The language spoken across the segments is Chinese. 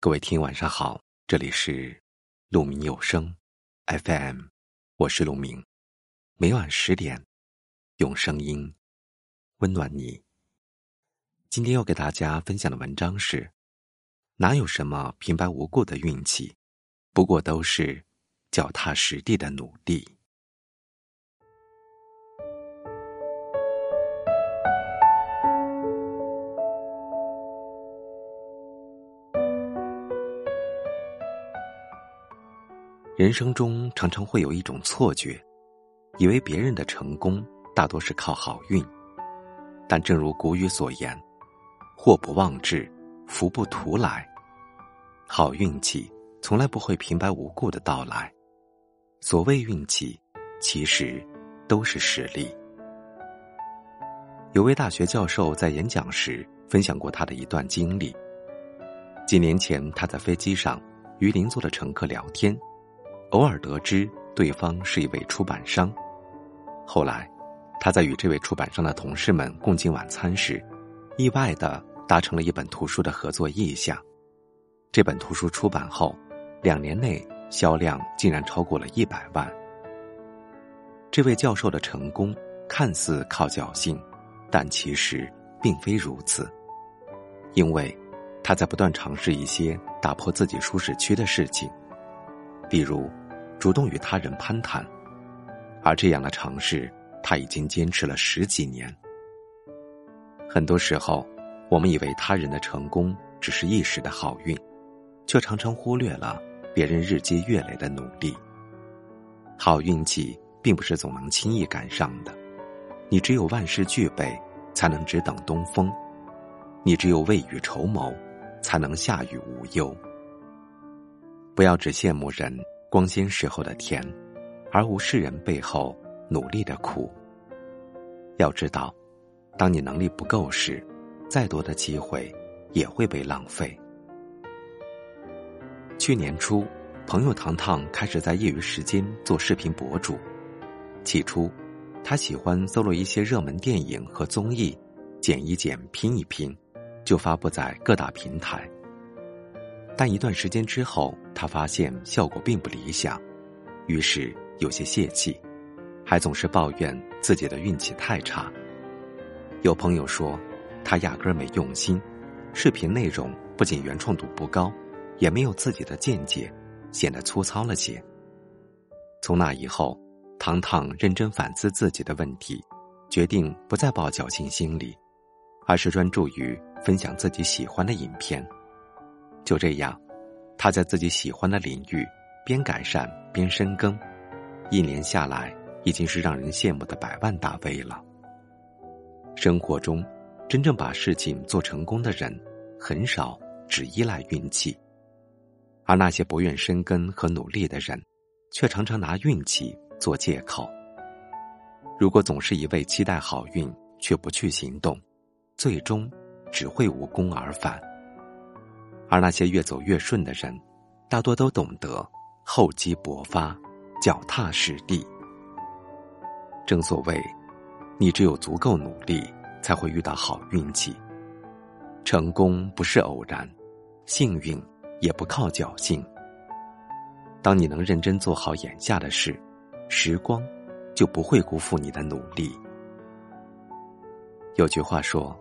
各位听，晚上好，这里是鹿鸣有声 FM，我是鹿鸣，每晚十点用声音温暖你。今天要给大家分享的文章是：哪有什么平白无故的运气，不过都是脚踏实地的努力。人生中常常会有一种错觉，以为别人的成功大多是靠好运。但正如古语所言：“祸不妄至，福不图来。”好运气从来不会平白无故的到来。所谓运气，其实都是实力。有位大学教授在演讲时分享过他的一段经历。几年前，他在飞机上与邻座的乘客聊天。偶尔得知对方是一位出版商，后来，他在与这位出版商的同事们共进晚餐时，意外的达成了一本图书的合作意向。这本图书出版后，两年内销量竟然超过了一百万。这位教授的成功看似靠侥幸，但其实并非如此，因为他在不断尝试一些打破自己舒适区的事情。比如，主动与他人攀谈，而这样的尝试，他已经坚持了十几年。很多时候，我们以为他人的成功只是一时的好运，却常常忽略了别人日积月累的努力。好运气并不是总能轻易赶上的，你只有万事俱备，才能只等东风；你只有未雨绸缪，才能下雨无忧。不要只羡慕人光鲜时候的甜，而无视人背后努力的苦。要知道，当你能力不够时，再多的机会也会被浪费。去年初，朋友糖糖开始在业余时间做视频博主。起初，他喜欢搜罗一些热门电影和综艺，剪一剪、拼一拼，就发布在各大平台。但一段时间之后，他发现效果并不理想，于是有些泄气，还总是抱怨自己的运气太差。有朋友说，他压根儿没用心，视频内容不仅原创度不高，也没有自己的见解，显得粗糙了些。从那以后，糖糖认真反思自己的问题，决定不再抱侥幸心理，而是专注于分享自己喜欢的影片。就这样，他在自己喜欢的领域边改善边深耕，一年下来已经是让人羡慕的百万大 V 了。生活中，真正把事情做成功的人，很少只依赖运气，而那些不愿深耕和努力的人，却常常拿运气做借口。如果总是一味期待好运却不去行动，最终只会无功而返。而那些越走越顺的人，大多都懂得厚积薄发、脚踏实地。正所谓，你只有足够努力，才会遇到好运气。成功不是偶然，幸运也不靠侥幸。当你能认真做好眼下的事，时光就不会辜负你的努力。有句话说：“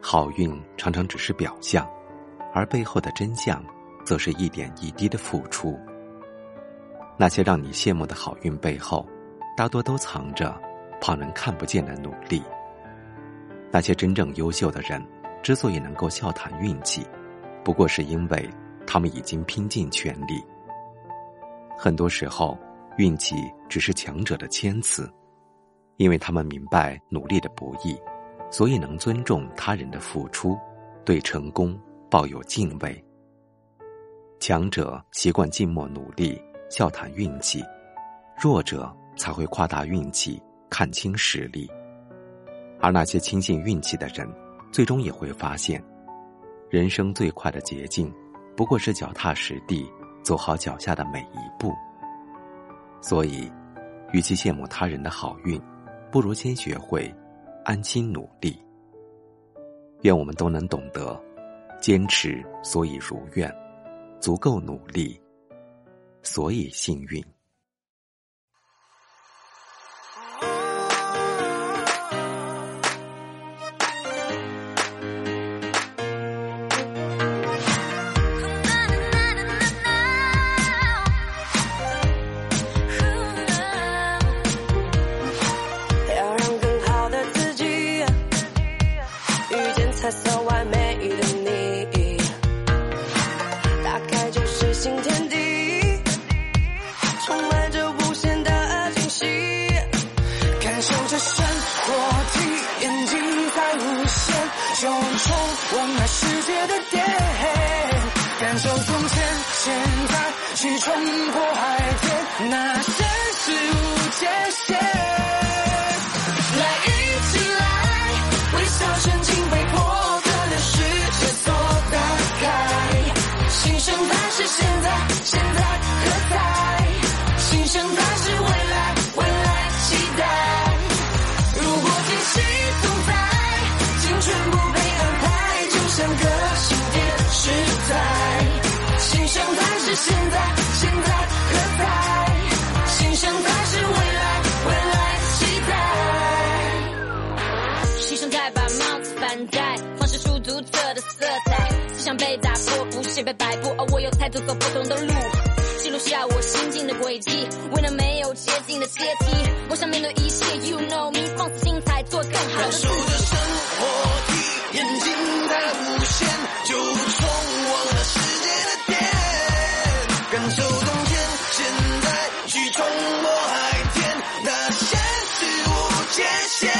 好运常常只是表象。”而背后的真相，则是一点一滴的付出。那些让你羡慕的好运背后，大多都藏着旁人看不见的努力。那些真正优秀的人，之所以能够笑谈运气，不过是因为他们已经拼尽全力。很多时候，运气只是强者的谦词，因为他们明白努力的不易，所以能尊重他人的付出，对成功。抱有敬畏。强者习惯静默努力，笑谈运气；弱者才会夸大运气，看清实力。而那些轻信运气的人，最终也会发现，人生最快的捷径，不过是脚踏实地走好脚下的每一步。所以，与其羡慕他人的好运，不如先学会安心努力。愿我们都能懂得。坚持，所以如愿；足够努力，所以幸运。忘了世界的点黑感受从前现在去冲破海天那些事无界限来一起来微笑深情被破格的世界所打开。新生态是现在现在我想面对一切，You know me，放肆精彩，做更好的自己。感受着生活体验精彩无限，就冲往那世界的点，感受冬天现在去冲破海天，那现实无界限。